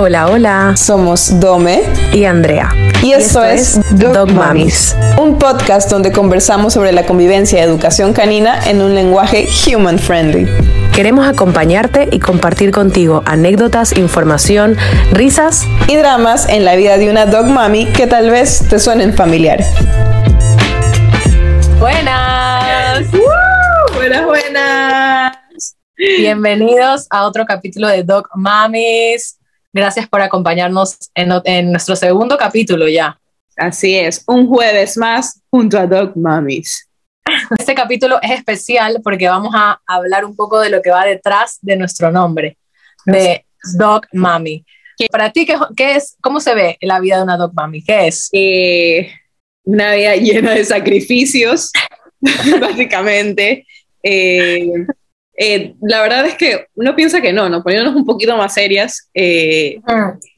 Hola, hola. Somos Dome y Andrea. Y esto, es Dog, Mamis, un podcast donde conversamos sobre la convivencia y educación canina en un lenguaje human friendly. Queremos acompañarte y compartir contigo anécdotas, información, risas y dramas en la vida de una dog mami que tal vez te suenen familiar. Buenas. buenas, buenas. Bienvenidos a otro capítulo de Dog Mamis. Gracias por acompañarnos en, nuestro segundo capítulo ya. Así es, un jueves más junto a Dog Mamis. Este capítulo es especial porque vamos a hablar un poco de lo que va detrás de nuestro nombre, de Dog Mami. Para ti, ¿qué, es, ¿cómo se ve la vida de una Dog Mami? ¿Qué es? Eh, una vida llena de sacrificios, básicamente. Eh, eh, la verdad es que uno piensa que no, ¿no? Poniéndonos un poquito más serias, eh,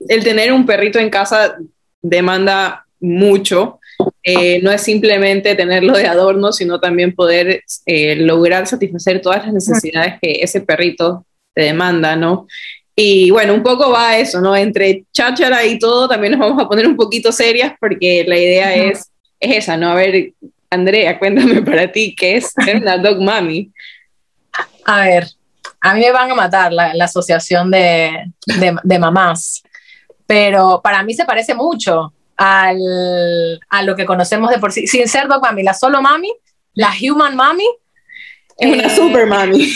el tener un perrito en casa demanda mucho. Eh, no es simplemente tenerlo de adorno, sino también poder lograr satisfacer todas las necesidades que ese perrito te demanda, ¿no? Y bueno, un poco va a eso, ¿no? Entre cháchara y todo, también nos vamos a poner un poquito serias porque la idea es, es esa, ¿no? A ver, Andrea, cuéntame para ti, ¿qué es ser una dog mommy? A ver, a mí me van a matar la, asociación de, mamás, pero para mí se parece mucho al, a lo que conocemos de por sí, sin ser mami, la solo mami, la human mami. Es una eh, super mami.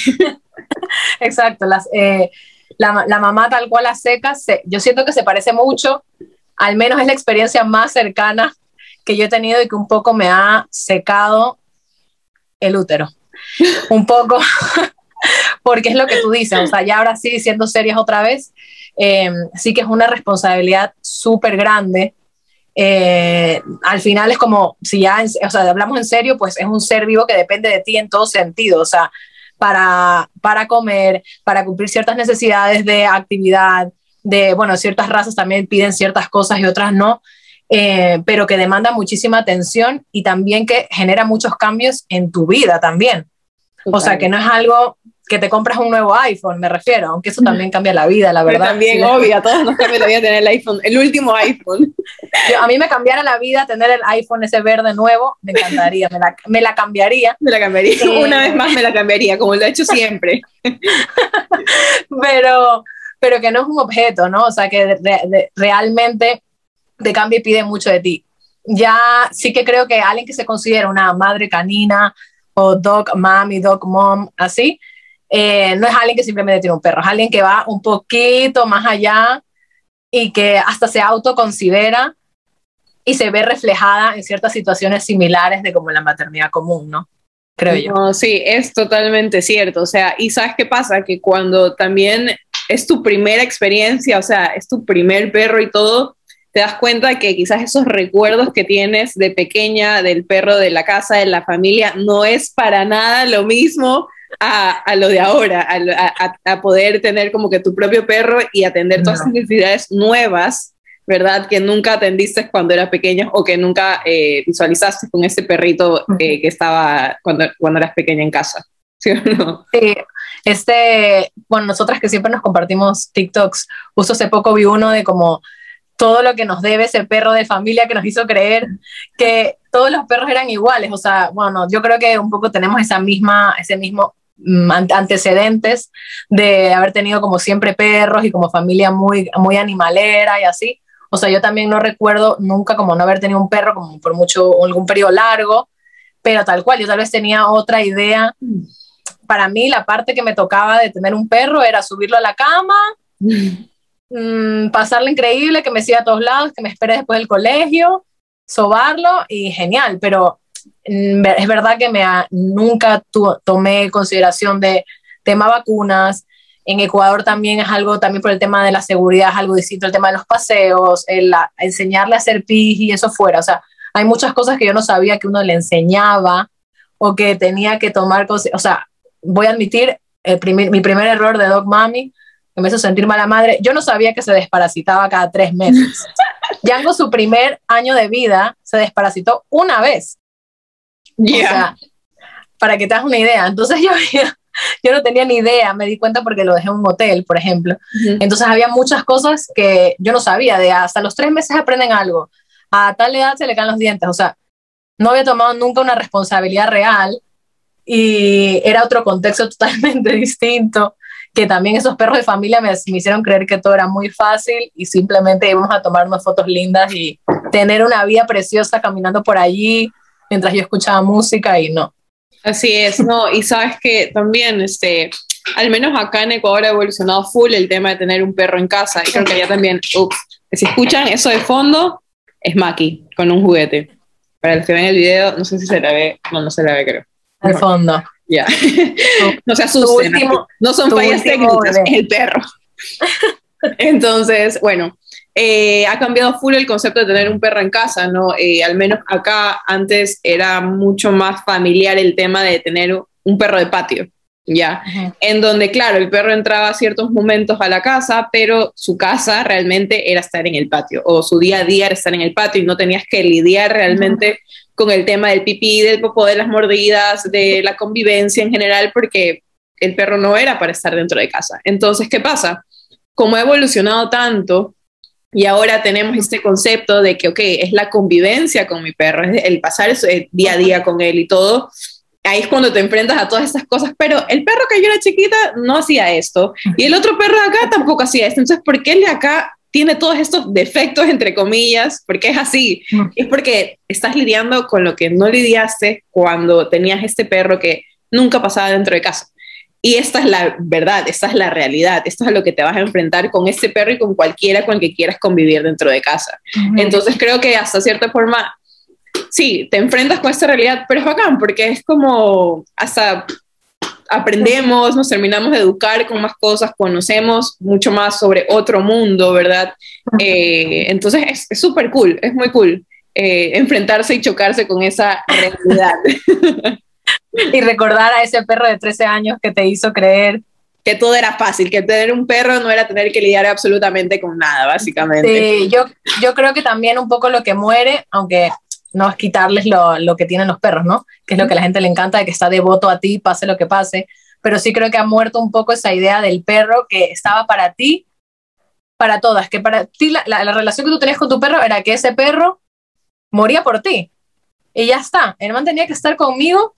Exacto, eh, la, la, mamá tal cual a secas, yo siento que se parece mucho, al menos es la experiencia más cercana que yo he tenido y que un poco me ha secado el útero un poco, porque es lo que tú dices, o sea, ya ahora sí, siendo serias otra vez, eh, sí que es una responsabilidad súper grande. Eh, al final es como, si ya, o sea, hablamos en serio, pues es un ser vivo que depende de ti en todo sentido, o sea, para, para comer, para cumplir ciertas necesidades de actividad, de, bueno, ciertas razas también piden ciertas cosas y otras no, eh, pero que demanda muchísima atención y también que genera muchos cambios en tu vida también. O sea, que no es algo que te compras un nuevo iPhone, me refiero, aunque eso también cambia la vida, la verdad. también, obvio, a todos nos cambia la vida tener el iPhone, el último iPhone. a mí me cambiara la vida tener el iPhone ese verde nuevo, me encantaría, me la, me la cambiaría. Me la cambiaría, eh, una vez más me la cambiaría, como lo he hecho siempre. pero, pero que no es un objeto, ¿no? O sea, que realmente te cambia y pide mucho de ti. Ya sí que creo que alguien que se considera una madre canina, o dog mommy, dog mom, así, eh, no es alguien que simplemente tiene un perro, es alguien que va un poquito más allá y que hasta se autoconsidera y se ve reflejada en ciertas situaciones similares de como la maternidad común, ¿no? Creo yo. sí, es totalmente cierto. O sea, y sabes qué pasa, que cuando también es tu primera experiencia, o sea, es tu primer perro y todo, te das cuenta que quizás esos recuerdos que tienes de pequeña del perro de la casa, de la familia, no es para nada lo mismo a, lo de ahora, a, poder tener como que tu propio perro y atender todas las necesidades nuevas, ¿verdad? Que nunca atendiste cuando eras pequeña o que nunca eh, visualizaste con ese perrito eh, que estaba cuando, cuando eras pequeña en casa. ¿Sí o no? Sí, este, bueno, nosotras que siempre nos compartimos TikToks, justo hace poco vi uno de como todo lo que nos debe ese perro de familia que nos hizo creer que todos los perros eran iguales. O sea, bueno, yo creo que un poco tenemos esa misma, ese mismo antecedentes de haber tenido como siempre perros y como familia muy, muy animalera y así. O sea, yo también no recuerdo nunca como no haber tenido un perro como por mucho, algún periodo largo, pero tal cual, yo tal vez tenía otra idea. Para mí la parte que me tocaba de tener un perro era subirlo a la cama, mmm, pasarle increíble, que me siga a todos lados, que me espere después del colegio, sobarlo y genial, pero mm, es verdad que me nunca tomé consideración de tema vacunas. En Ecuador también es algo, también por el tema de la seguridad, es algo distinto, el tema de los paseos, el, enseñarle a hacer pis y eso fuera. O sea, hay muchas cosas que yo no sabía que uno le enseñaba o que tenía que tomar cosas. O sea, voy a admitir, mi primer error de Dog Mami que me hizo sentir mala madre. Yo no sabía que se desparasitaba cada tres meses. Yango, su primer año de vida, se desparasitó una vez. Ya. para que te hagas una idea. Entonces yo yo no tenía ni idea, me di cuenta porque lo dejé en un hotel, por ejemplo. Entonces había muchas cosas que yo no sabía, de hasta los tres meses aprenden algo, a tal edad se le caen los dientes, o sea, no había tomado nunca una responsabilidad real y era otro contexto totalmente distinto, que también esos perros de familia me, me hicieron creer que todo era muy fácil y simplemente íbamos a tomarnos fotos lindas y tener una vida preciosa caminando por allí mientras yo escuchaba música y no. Así es, no, y sabes que también, este, al menos acá en Ecuador ha evolucionado full el tema de tener un perro en casa, y creo que ya también, ups, si escuchan eso de fondo, es Maki, con un juguete. Para los que ven el video, no sé si se la ve, no, no se la ve creo. Al fondo. Ya. no se asusten, no son fallas técnicas, es el perro. Entonces, bueno, eh, ha cambiado full el concepto de tener un perro en casa, ¿no? Eh, al menos acá antes era mucho más familiar el tema de tener un perro de patio, ¿ya? En donde, claro, el perro entraba a ciertos momentos a la casa, pero su casa realmente era estar en el patio, o su día a día era estar en el patio y no tenías que lidiar realmente con el tema del pipí, del popó, de las mordidas, de la convivencia en general, porque el perro no era para estar dentro de casa. Entonces, ¿qué pasa? Como ha evolucionado tanto, y ahora tenemos este concepto de que, ok, es la convivencia con mi perro, es el pasar el día a día con él y todo. Ahí es cuando te enfrentas a todas estas cosas, pero el perro que yo era chiquita no hacía esto y el otro perro de acá tampoco hacía esto. Entonces, ¿por qué el de acá tiene todos estos defectos, entre comillas? Porque es así. Es porque estás lidiando con lo que no lidiaste cuando tenías este perro que nunca pasaba dentro de casa. Y esta es la verdad, esta es la realidad, esto es a lo que te vas a enfrentar con este perro y con cualquiera con el que quieras convivir dentro de casa. Entonces creo que hasta cierta forma, sí, te enfrentas con esta realidad, pero es bacán porque es como hasta aprendemos, nos terminamos de educar con más cosas, conocemos mucho más sobre otro mundo, ¿verdad? Eh, entonces es súper cool, es muy cool eh, enfrentarse y chocarse con esa realidad. y recordar a ese perro de 13 años que te hizo creer que todo era fácil, que tener un perro no era tener que lidiar absolutamente con nada, básicamente. Sí, yo, yo creo que también un poco lo que muere, aunque no es quitarles lo, lo que tienen los perros, ¿no? Que es lo que a la gente le encanta, de que está devoto a ti, pase lo que pase, pero sí creo que ha muerto un poco esa idea del perro que estaba para ti, para todas, que para ti la, la, la relación que tú tenías con tu perro era que ese perro moría por ti. Y ya está, el man tenía que estar conmigo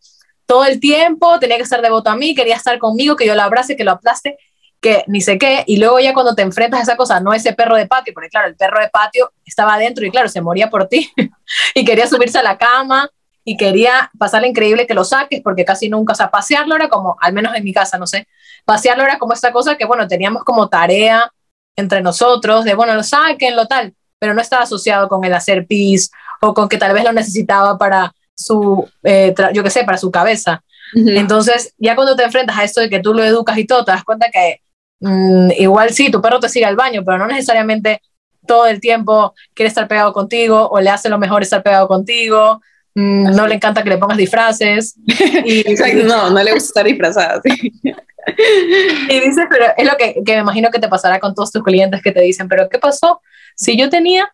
todo el tiempo, tenía que estar devoto a mí, quería estar conmigo, que yo lo abrace, que lo aplaste, que ni sé qué, y luego ya cuando te enfrentas a esa cosa, no ese perro de patio, porque claro, el perro de patio estaba adentro y claro, se moría por ti y quería subirse a la cama y quería pasarle increíble que lo saques, porque casi nunca, o sea, pasearlo era como, al menos en mi casa, no sé, pasearlo era como esta cosa que, bueno, teníamos como tarea entre nosotros, de, bueno, lo saquen, lo tal, pero no estaba asociado con el hacer pis o con que tal vez lo necesitaba para su, eh, yo qué sé, para su cabeza. Entonces, ya cuando te enfrentas a esto de que tú lo educas y todo, te das cuenta que mm, igual sí, tu perro te sigue al baño, pero no necesariamente todo el tiempo quiere estar pegado contigo o le hace lo mejor estar pegado contigo. Mm, no le encanta que le pongas disfraces. Y, Exacto, no, no le gusta estar disfrazada. y dices, pero es lo que, que, me imagino que te pasará con todos tus clientes que te dicen, pero ¿qué pasó? Si yo tenía,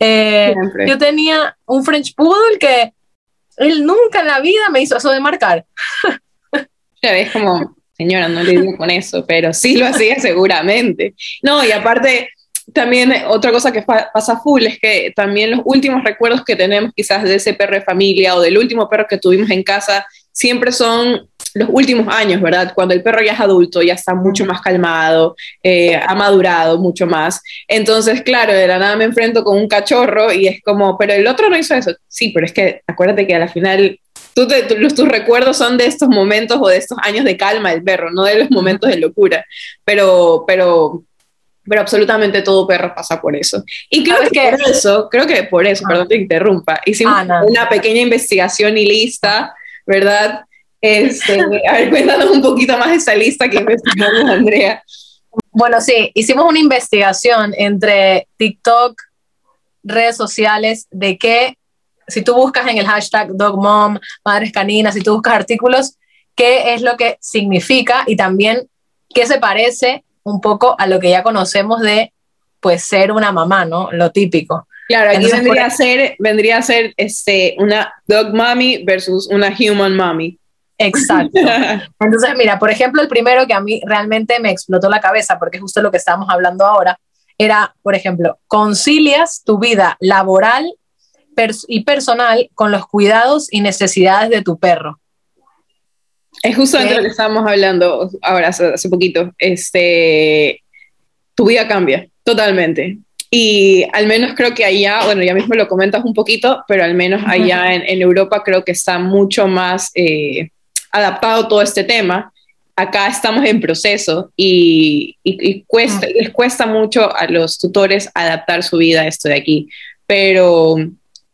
eh, yo tenía un French Poodle que él nunca en la vida me hizo eso de marcar. Ya ves como, señora, no le digo con eso, pero sí lo hacía seguramente. No, y aparte, también otra cosa que pasa full es que también los últimos recuerdos que tenemos quizás de ese perro de familia o del último perro que tuvimos en casa siempre son los últimos años, ¿verdad? Cuando el perro ya es adulto, ya está mucho más calmado, eh, ha madurado mucho más. Entonces, claro, de la nada me enfrento con un cachorro y es como, pero el otro no hizo eso. Sí, pero es que acuérdate que a la final tú tus recuerdos son de estos momentos o de estos años de calma del perro, no de los momentos de locura. Pero, pero, pero absolutamente todo perro pasa por eso. Y creo que, por eso, creo que por eso, ah. perdón te interrumpa, hicimos ah, una pequeña investigación y lista, ¿verdad? Este, a ver, cuéntanos un poquito más de esa lista que investigamos, Andrea. Bueno, sí, hicimos una investigación entre TikTok, redes sociales, de que si tú buscas en el hashtag DogMom, Madres Caninas, si tú buscas artículos, qué es lo que significa y también qué se parece un poco a lo que ya conocemos de pues ser una mamá, ¿no? Lo típico. Claro, aquí vendría, a ser, vendría a ser este, una dog mommy versus una human mommy. Exacto. Entonces, mira, por ejemplo, el primero que a mí realmente me explotó la cabeza, porque es justo lo que estábamos hablando ahora, era, por ejemplo, concilias tu vida laboral y personal con los cuidados y necesidades de tu perro. Es justo de lo que estábamos hablando ahora, hace, poquito. Este, tu vida cambia totalmente. Y al menos creo que allá, bueno, ya mismo lo comentas un poquito, pero al menos allá en, Europa creo que está mucho más eh, adaptado todo este tema. Acá estamos en proceso y, cuesta, les cuesta mucho a los tutores adaptar su vida a esto de aquí. Pero,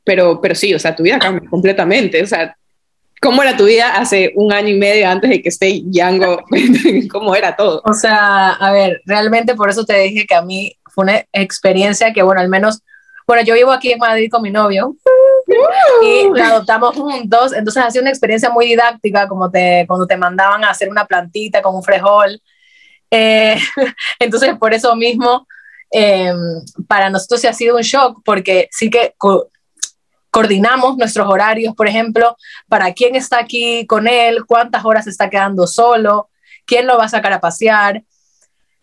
pero, pero sí, o sea, tu vida cambia completamente. O sea, ¿Cómo era tu vida hace un año y medio antes de que esté Django? ¿Cómo era todo? O sea, a ver, realmente por eso te dije que a mí fue una experiencia que, bueno, al menos, bueno, yo vivo aquí en Madrid con mi novio y la adoptamos juntos, entonces ha sido una experiencia muy didáctica, como te, cuando te mandaban a hacer una plantita con un frejol. Eh, entonces, por eso mismo, eh, para nosotros se ha sido un shock, porque sí que coordinamos nuestros horarios, por ejemplo, para quién está aquí con él, cuántas horas está quedando solo, quién lo va a sacar a pasear.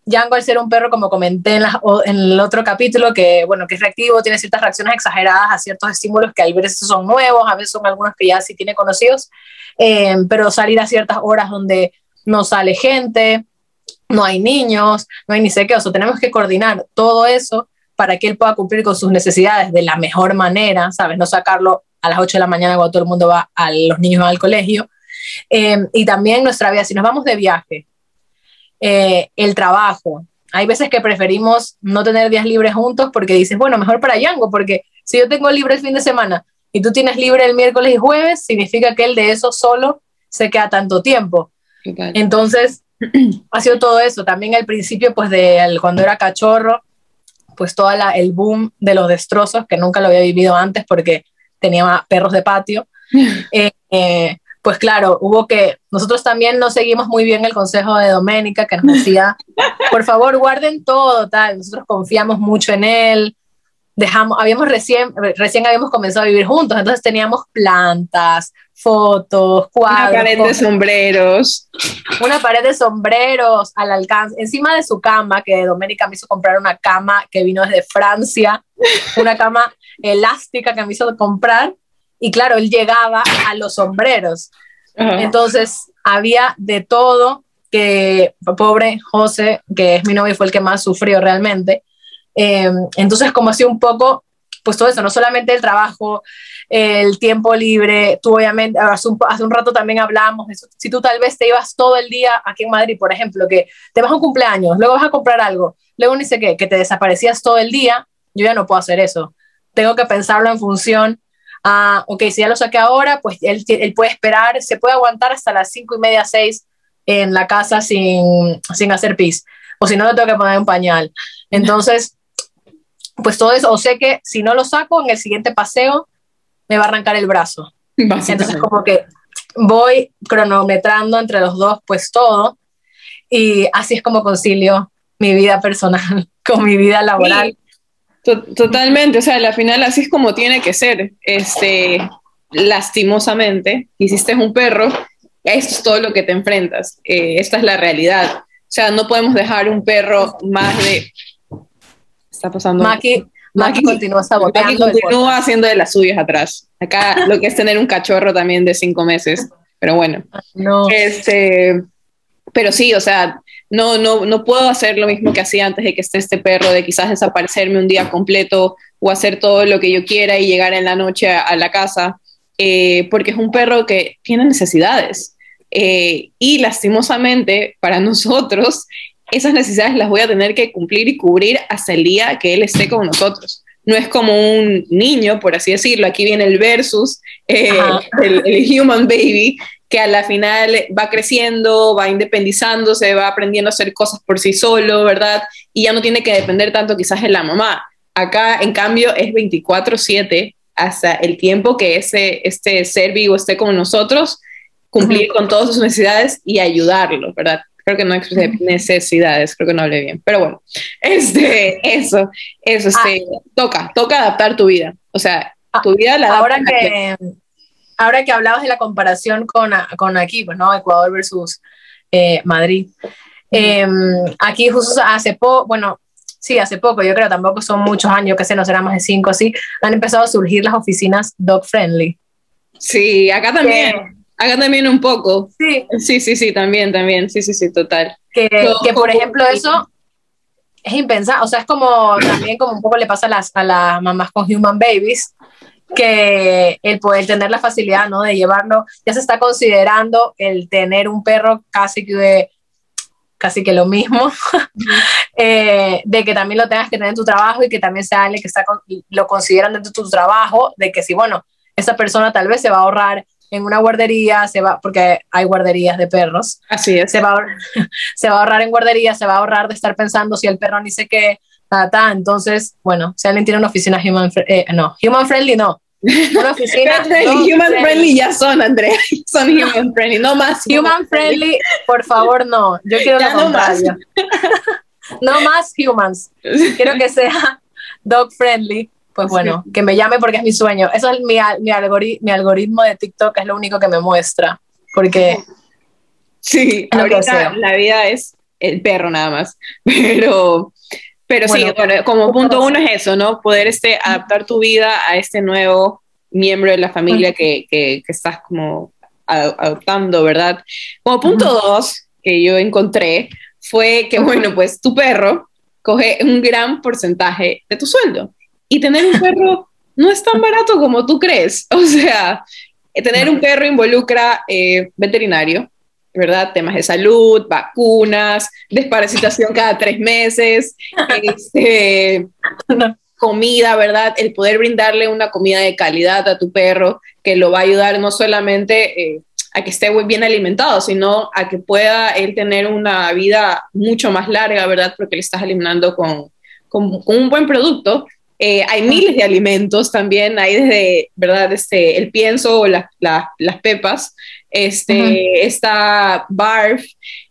Django, al ser un perro, como comenté en, el otro capítulo, que, bueno, que es reactivo, tiene ciertas reacciones exageradas a ciertos estímulos que a veces son nuevos, a veces son algunos que ya sí tiene conocidos, eh, pero salir a ciertas horas donde no sale gente, no hay niños, no hay ni sé qué, o sea, tenemos que coordinar todo eso para que él pueda cumplir con sus necesidades de la mejor manera, ¿sabes? No sacarlo a las 8 de la mañana cuando todo el mundo va, a los niños al colegio. Eh, y también nuestra vida, si nos vamos de viaje, eh, el trabajo. Hay veces que preferimos no tener días libres juntos porque dices, bueno, mejor para Yango, porque si yo tengo libre el fin de semana y tú tienes libre el miércoles y jueves, significa que él de eso solo se queda tanto tiempo. Entonces, ha sido todo eso. También al principio, pues de cuando era cachorro, pues todo el boom de los destrozos, que nunca lo había vivido antes porque tenía perros de patio. Eh, eh, pues claro, hubo que, nosotros también no seguimos muy bien el consejo de Doménica, que nos decía, por favor, guarden todo, tal, nosotros confiamos mucho en él, dejamos, habíamos recién, recién habíamos comenzado a vivir juntos, entonces teníamos plantas, fotos, cuadros. Una pared de sombreros. Una pared de sombreros al alcance, encima de su cama, que Doménica me hizo comprar una cama que vino desde Francia, una cama elástica que me hizo comprar, y claro, él llegaba a los sombreros. Entonces, había de todo que, pobre José, que es mi novio, fue el que más sufrió realmente. Eh, entonces, como así un poco, pues todo eso, no solamente el trabajo, el tiempo libre, tú obviamente, hace un, hace un rato también hablábamos de eso, si tú tal vez te ibas todo el día aquí en Madrid, por ejemplo, que te vas a un cumpleaños, luego vas a comprar algo, luego ni sé qué, que te desaparecías todo el día, yo ya no puedo hacer eso. Tengo que pensarlo en función a, ok, si ya lo saqué ahora, pues él, él puede esperar, se puede aguantar hasta las cinco y media, seis en la casa sin, sin hacer pis, o si no, le tengo que poner un pañal. Entonces, pues todo eso, o sé que si no lo saco en el siguiente paseo, me va a arrancar el brazo. Entonces como que voy cronometrando entre los dos pues todo y así es como concilio mi vida personal con mi vida laboral. Totalmente, o sea, al final así es como tiene que ser. Este, lastimosamente, hiciste un perro, esto es todo lo que te enfrentas, eh, esta es la realidad. O sea, no podemos dejar un perro más de está pasando. Maki, Maki, continúa saboteando. Maki continúa haciendo de las suyas atrás. Acá lo que es tener un cachorro también de cinco meses. Pero bueno. No. Este, pero sí, o sea, no, no, no puedo hacer lo mismo que hacía antes de que esté este perro, de quizás desaparecerme un día completo o hacer todo lo que yo quiera y llegar en la noche a, la casa, eh, porque es un perro que tiene necesidades. Eh, y lastimosamente para nosotros esas necesidades las voy a tener que cumplir y cubrir hasta el día que él esté con nosotros. No es como un niño, por así decirlo. Aquí viene el versus, eh, el, human baby, que a la final va creciendo, va independizándose, va aprendiendo a hacer cosas por sí solo, ¿verdad? Y ya no tiene que depender tanto quizás de la mamá. Acá, en cambio, es 24/7 hasta el tiempo que ese, este ser vivo esté con nosotros, cumplir con todas sus necesidades y ayudarlo, ¿verdad? creo que no expresé necesidades, creo que no hablé bien, pero bueno, este, eso, eso, este, ah. toca, toca adaptar tu vida, o sea, ah, tu vida la Ahora que, ahora que hablabas de la comparación con, con aquí, pues, ¿no? Ecuador versus eh, Madrid. Em, aquí justo hace poco, bueno, sí, hace poco, yo creo tampoco son muchos años, que se no será más de cinco, así, han empezado a surgir las oficinas dog friendly. Sí, acá también. acá también un poco. Sí. Sí, sí, sí, también, también. Sí, sí, sí, total. Que, que por ejemplo, eso es impensable. O sea, es como también como un poco le pasa a las, a las mamás con human babies, que el poder tener la facilidad, ¿no? De llevarlo, ya se está considerando el tener un perro casi que de casi que lo mismo, eh, de que también lo tengas que tener en tu trabajo y que también sea alguien que está lo consideran dentro de tu trabajo, de que si, bueno, esa persona tal vez se va a ahorrar en una guardería, se va, porque hay guarderías de perros. Así es. Se va, a, se va a ahorrar en guardería, se va a ahorrar de estar pensando si el perro ni sé qué, ta, ta. Entonces, bueno, si alguien tiene una oficina human, eh, no, human friendly, no, una oficina. human friendly ya son, Andrea. Son human friendly, no más. Human, friendly, por favor, no. Yo quiero lo no Más. no más humans. Quiero que sea dog friendly. Pues bueno, que me llame porque es mi sueño. Eso es mi, mi, mi algoritmo de TikTok, es lo único que me muestra. Porque. Sí, ahorita la vida es el perro nada más. Pero pero sí, como punto uno es eso, ¿no? Poder este, adaptar tu vida a este nuevo miembro de la familia que, que, estás como adoptando, ¿verdad? Como punto dos que yo encontré fue que, bueno, pues tu perro coge un gran porcentaje de tu sueldo. Y tener un perro no es tan barato como tú crees. O sea, tener un perro involucra eh, veterinario, ¿verdad? Temas de salud, vacunas, desparasitación cada tres meses, este, comida, ¿verdad? El poder brindarle una comida de calidad a tu perro que lo va a ayudar no solamente eh, a que esté bien alimentado, sino a que pueda él tener una vida mucho más larga, ¿verdad? Porque le estás alimentando con, con, un buen producto. Eh, hay miles de alimentos también, hay desde, ¿verdad? Este, el pienso o las pepas, este, está barf,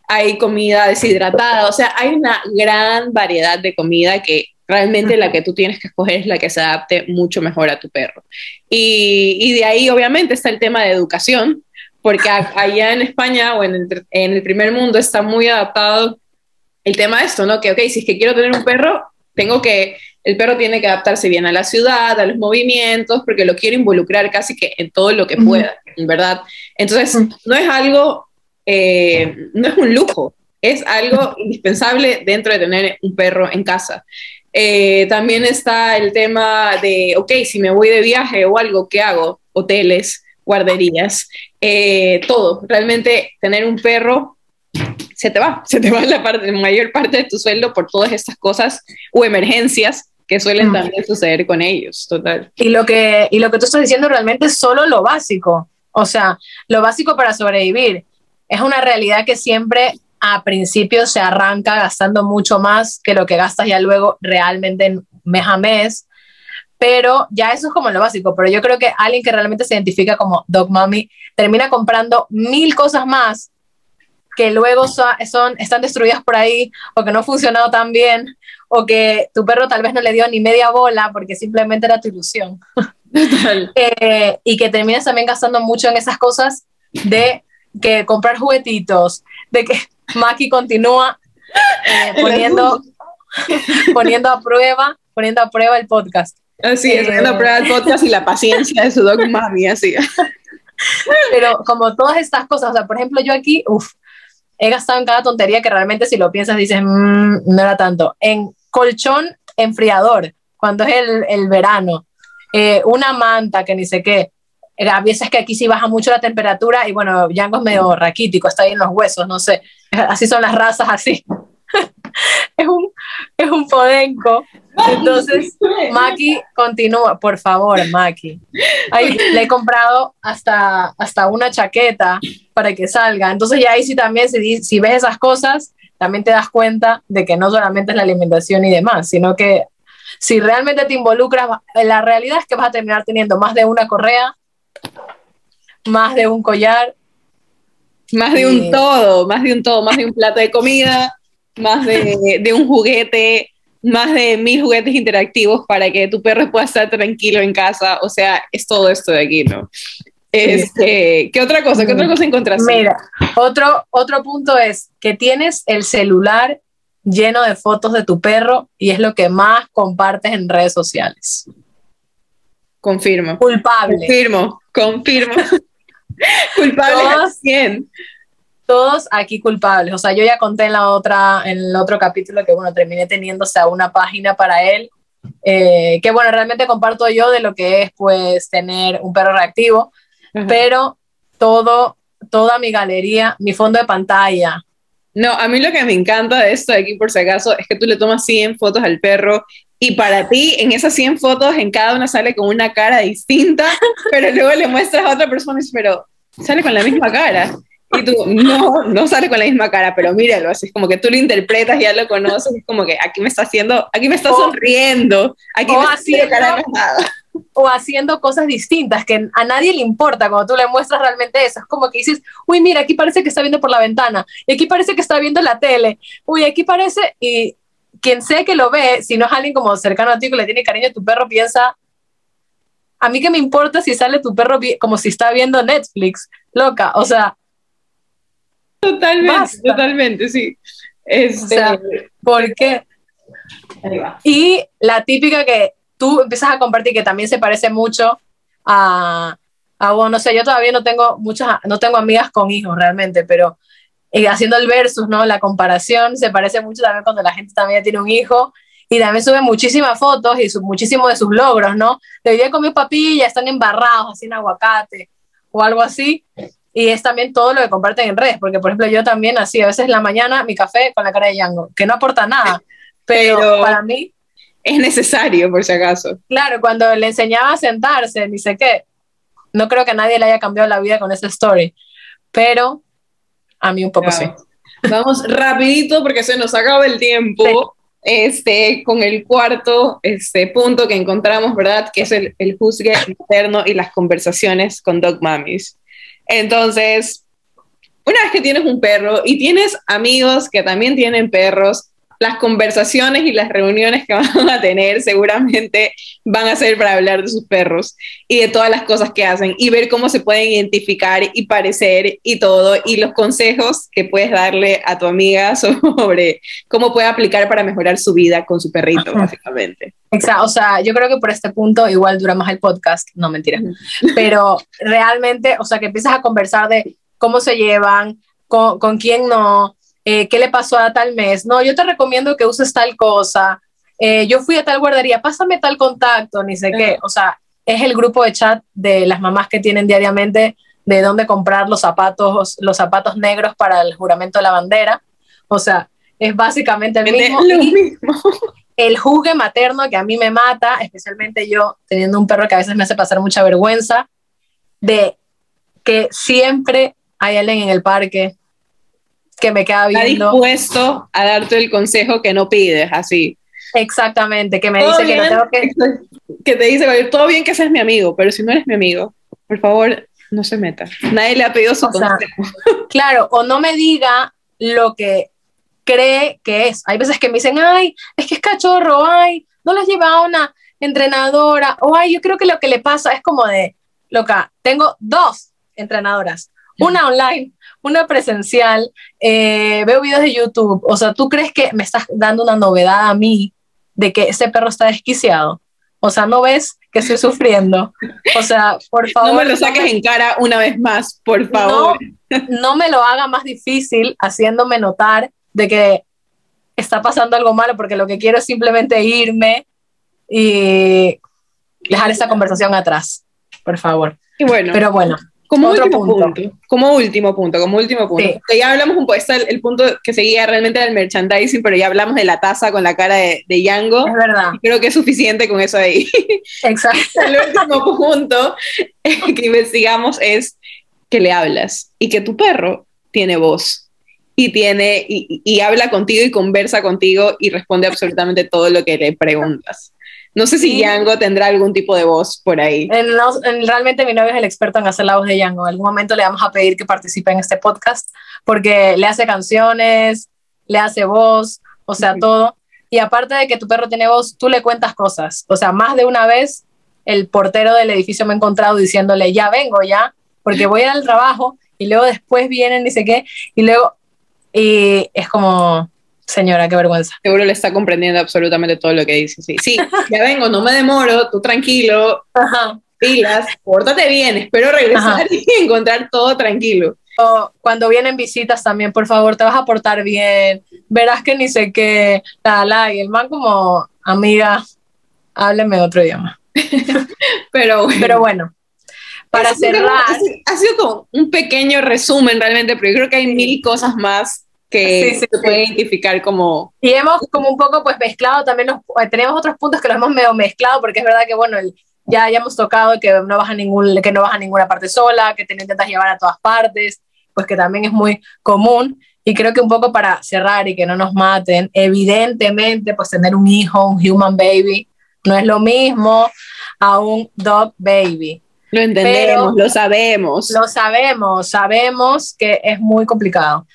hay comida deshidratada, o sea, hay una gran variedad de comida que realmente la que tú tienes que escoger es la que se adapte mucho mejor a tu perro. Y, y de ahí obviamente está el tema de educación, porque allá en España o en el, en el primer mundo está muy adaptado el tema de esto, ¿no? Que, ok, si es que quiero tener un perro, tengo que, el perro tiene que adaptarse bien a la ciudad, a los movimientos, porque lo quiero involucrar casi que en todo lo que pueda. ¿verdad? Entonces, no es algo, eh, no es un lujo, es algo indispensable dentro de tener un perro en casa. Eh, también está el tema de, ok, si me voy de viaje o algo, ¿qué hago? Hoteles, guarderías, eh, todo. Realmente tener un perro se te va, se te va la, parte, la mayor parte de tu sueldo por todas estas cosas o emergencias que suelen también suceder con ellos, total. Y lo que, y lo que tú estás diciendo realmente es solo lo básico. O sea, lo básico para sobrevivir es una realidad que siempre a principio se arranca gastando mucho más que lo que gastas ya luego realmente mes a mes. Pero ya eso es como lo básico. Pero yo creo que alguien que realmente se identifica como Dog Mommy termina comprando mil cosas más que luego son, están destruidas por ahí o que no han funcionado tan bien o que tu perro tal vez no le dio ni media bola porque simplemente era tu ilusión. Eh, y que terminas también gastando mucho en esas cosas de que comprar juguetitos, de que Maki continúa eh, poniendo, poniendo a prueba, poniendo a prueba el podcast. Así es, poniendo a prueba el podcast y la paciencia de su dog mami, así. Pero como todas estas cosas, o sea, por ejemplo, yo aquí, uff, he gastado en cada tontería que realmente si lo piensas dices, mmm, no era tanto. En colchón enfriador, cuando es el, el verano, eh, una manta que ni sé qué. Eh, a veces que aquí sí baja mucho la temperatura y bueno, Django es medio raquítico, está ahí en los huesos, no sé. Así son las razas, así. es, un, es un podenco. Entonces, Maki continúa, por favor, Maki. Ahí, le he comprado hasta, hasta una chaqueta para que salga. Entonces, ya ahí sí también, si, si ves esas cosas, también te das cuenta de que no solamente es la alimentación y demás, sino que si realmente te involucras, la realidad es que vas a terminar teniendo más de una correa, más de un collar. Más de un todo, más de un todo, más de un plato de comida, más de, de un juguete, más de mil juguetes interactivos para que tu perro pueda estar tranquilo en casa. O sea, es todo esto de aquí, ¿no? Este, ¿Qué otra cosa? ¿Qué otra cosa encontraste? Mira, otro, otro punto es que tienes el celular lleno de fotos de tu perro y es lo que más compartes en redes sociales. Confirmo. Culpable. Confirmo, confirmo. Culpable Todos- 100. Todos aquí culpables. O sea, yo ya conté en la otra, en el otro capítulo que bueno, terminé teniendo o sea, una página para él. eh, que bueno, realmente comparto yo de lo que es pues tener un perro reactivo, pero todo, toda mi galería, mi fondo de pantalla, No, a mí lo que me encanta de esto de aquí, por si acaso, es que tú le tomas 100 fotos al perro y para ti, en esas 100 fotos, en cada una sale con una cara distinta, pero luego le muestras a otra persona y dices, pero sale con la misma cara. Y tú, no, no sale con la misma cara, pero míralo, así es como que tú lo interpretas, ya lo conoces, es como que aquí me está haciendo, aquí me está O- sonriendo, aquí o me está haciendo haciendo- cara enojada. o haciendo cosas distintas que a nadie le importa cuando tú le muestras realmente eso. Es como que dices, uy, mira, aquí parece que está viendo por la ventana, y aquí parece que está viendo la tele, uy, aquí parece, y quien sea que lo ve, si no es alguien como cercano a ti que le tiene cariño a tu perro, piensa, a mí que me importa si sale tu perro como si está viendo Netflix, loca, o sea, Totalmente, Basta. totalmente, sí. Este, O sea, ¿por qué? ahí va. Y la típica que tú empiezas a compartir, que también se parece mucho a, a bueno, no sé, yo todavía no tengo muchas, no tengo amigas con hijos realmente, pero eh, haciendo el versus, ¿no? La comparación se parece mucho también cuando la gente también tiene un hijo y también sube muchísimas fotos y su, muchísimos de sus logros, ¿no? De hoy día comió papilla, están embarrados así en aguacate o algo así. Y es también todo lo que comparten en redes, porque por ejemplo yo también así, a veces en la mañana mi café con la cara de Django, que no aporta nada, pero, Pero- para mí Es necesario, por si acaso. Claro, cuando le enseñaba a sentarse, ni sé qué, no creo que a nadie le haya cambiado la vida con esa story, pero a mí un poco sí. Vamos rapidito porque se nos acaba el tiempo. Este, con el cuarto este, punto que encontramos, ¿verdad? Que es el, el juzgue interno y las conversaciones con dog mummies. Entonces, una vez que tienes un perro y tienes amigos que también tienen perros, las conversaciones y las reuniones que van a tener seguramente van a ser para hablar de sus perros y de todas las cosas que hacen y ver cómo se pueden identificar y parecer y todo y los consejos que puedes darle a tu amiga sobre cómo puede aplicar para mejorar su vida con su perrito, Ajá. básicamente. Exacto, o sea, yo creo que por este punto igual dura más el podcast, no mentira, pero realmente, o sea, que empiezas a conversar de cómo se llevan, con, con quién no, eh, qué le pasó a tal mes, no, yo te recomiendo que uses tal cosa, eh, yo fui a tal guardería, pásame tal contacto, ni sé qué, o sea, es el grupo de chat de las mamás que tienen diariamente de dónde comprar los zapatos, los zapatos negros para el juramento de la bandera, o sea, es básicamente el mismo. Lo mismo. el juzgue materno que a mí me mata, especialmente yo teniendo un perro que a veces me hace pasar mucha vergüenza, de que siempre hay alguien en el parque que me queda Está viendo. dispuesto a darte el consejo que no pides, así. Exactamente, que me dice que no bien, tengo que... que te dice, "Oye, todo bien que seas mi amigo, pero si no eres mi amigo, por favor, no se meta. Nadie le ha pedido su O sea, consejo. Claro, o no me diga lo que cree que es. Hay veces que me dicen, ay, es que es cachorro, ay, no les lleva a una entrenadora, o ay, yo creo que lo que le pasa es como de, loca, tengo dos entrenadoras, una online, una presencial, eh, veo videos de YouTube, o sea, ¿tú crees que me estás dando una novedad a mí de que ese perro está desquiciado? O sea, ¿no ves que estoy sufriendo? O sea, por favor. No me lo saques en cara una vez más, por favor. no me lo haga más difícil haciéndome notar de que está pasando algo malo porque lo que quiero es simplemente irme y dejar esa conversación atrás, por favor. Y bueno, Pero bueno, como otro último punto. punto. como último punto, como último punto. Sí. Ya hablamos un poco, está el, el punto que seguía realmente del merchandising, pero ya hablamos de la taza con la cara de, de Django. es verdad. Y Creo que es suficiente con eso ahí. Exacto. el último punto que investigamos es que le hablas y que tu perro tiene voz y tiene y, y habla contigo y conversa contigo y responde absolutamente todo lo que le preguntas. No sé si Sí. Django tendrá algún tipo de voz por ahí. En los- en- realmente mi novio es el experto en hacer la voz de Django. En algún momento le vamos a pedir que participe en este podcast porque le hace canciones, le hace voz, o sea, todo. Y aparte de que tu perro tiene voz, tú le cuentas cosas. O sea, más de una vez el portero del edificio me ha encontrado diciéndole, ya vengo, ya. porque voy al trabajo y luego después vienen, dice qué, y luego, y es como, señora, qué vergüenza. Seguro le está comprendiendo absolutamente todo lo que dice. Sí, sí ya vengo, no me demoro, tú tranquilo, Ajá. pilas, pórtate bien, espero regresar y encontrar todo tranquilo. O cuando vienen visitas también, por favor, te vas a portar bien, verás que ni sé qué, la, la, y el man como, amiga, hábleme otro idioma. Pero bueno. Pero bueno, para cerrar. ha sido como un pequeño resumen realmente, pero yo creo que hay mil cosas más que se puede identificar como... Y hemos como un poco pues mezclado también, los, eh, tenemos otros puntos que los hemos medio mezclado, porque es verdad que bueno, ya, ya hemos tocado que no, vas a ningún, que no vas a ninguna parte sola, que te intentas llevar a todas partes, pues que también es muy común. Y creo que un poco para cerrar y que no nos maten, evidentemente pues tener un hijo, un human baby, no es lo mismo a un dog baby. Lo entendemos, lo sabemos. Lo sabemos, sabemos que es muy complicado.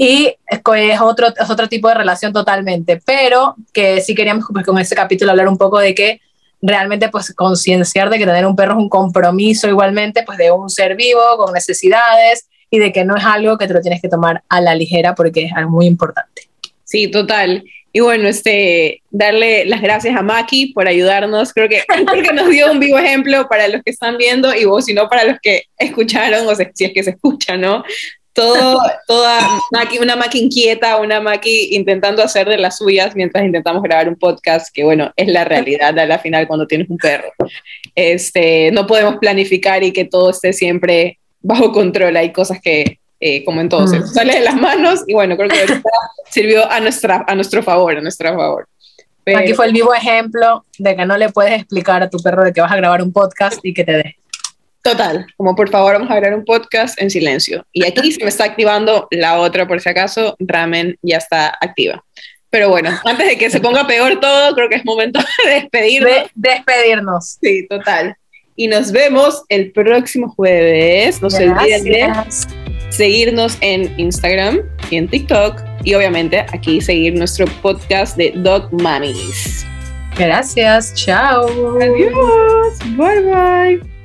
Y es otro, es otro tipo de relación totalmente, pero que sí queríamos pues, con este capítulo hablar un poco de que realmente pues concienciar de que tener un perro es un compromiso igualmente pues de un ser vivo con necesidades y de que no es algo que te lo tienes que tomar a la ligera porque es algo muy importante. Sí, total. Y bueno, este, darle las gracias a Maki por ayudarnos. Creo que, creo que nos dio un vivo ejemplo para los que están viendo y vos, si no, para los que escucharon, o si es que se escucha, ¿no? Todo, toda Maki, una Maki inquieta, una Maki intentando hacer de las suyas mientras intentamos grabar un podcast, que bueno, es la realidad a la final cuando tienes un perro. Este, no podemos planificar y que todo esté siempre bajo control. Hay cosas que, eh, como entonces, mm. sale de las manos y bueno, creo que sirvió a, nuestra, a nuestro favor, a nuestro favor. Aquí fue el vivo ejemplo de que no le puedes explicar a tu perro de que vas a grabar un podcast y que te dé. Total, como por favor vamos a grabar un podcast en silencio. Y aquí se me está activando la otra, por si acaso, Ramen ya está activa. Pero bueno, antes de que se ponga peor todo, creo que es momento de despedirnos. De despedirnos. Sí, total. Y nos vemos el próximo jueves. No se olviden de seguirnos en Instagram y en TikTok. Y obviamente aquí seguir nuestro podcast de Dog Mummies. Gracias, chao. Adiós. Bye bye.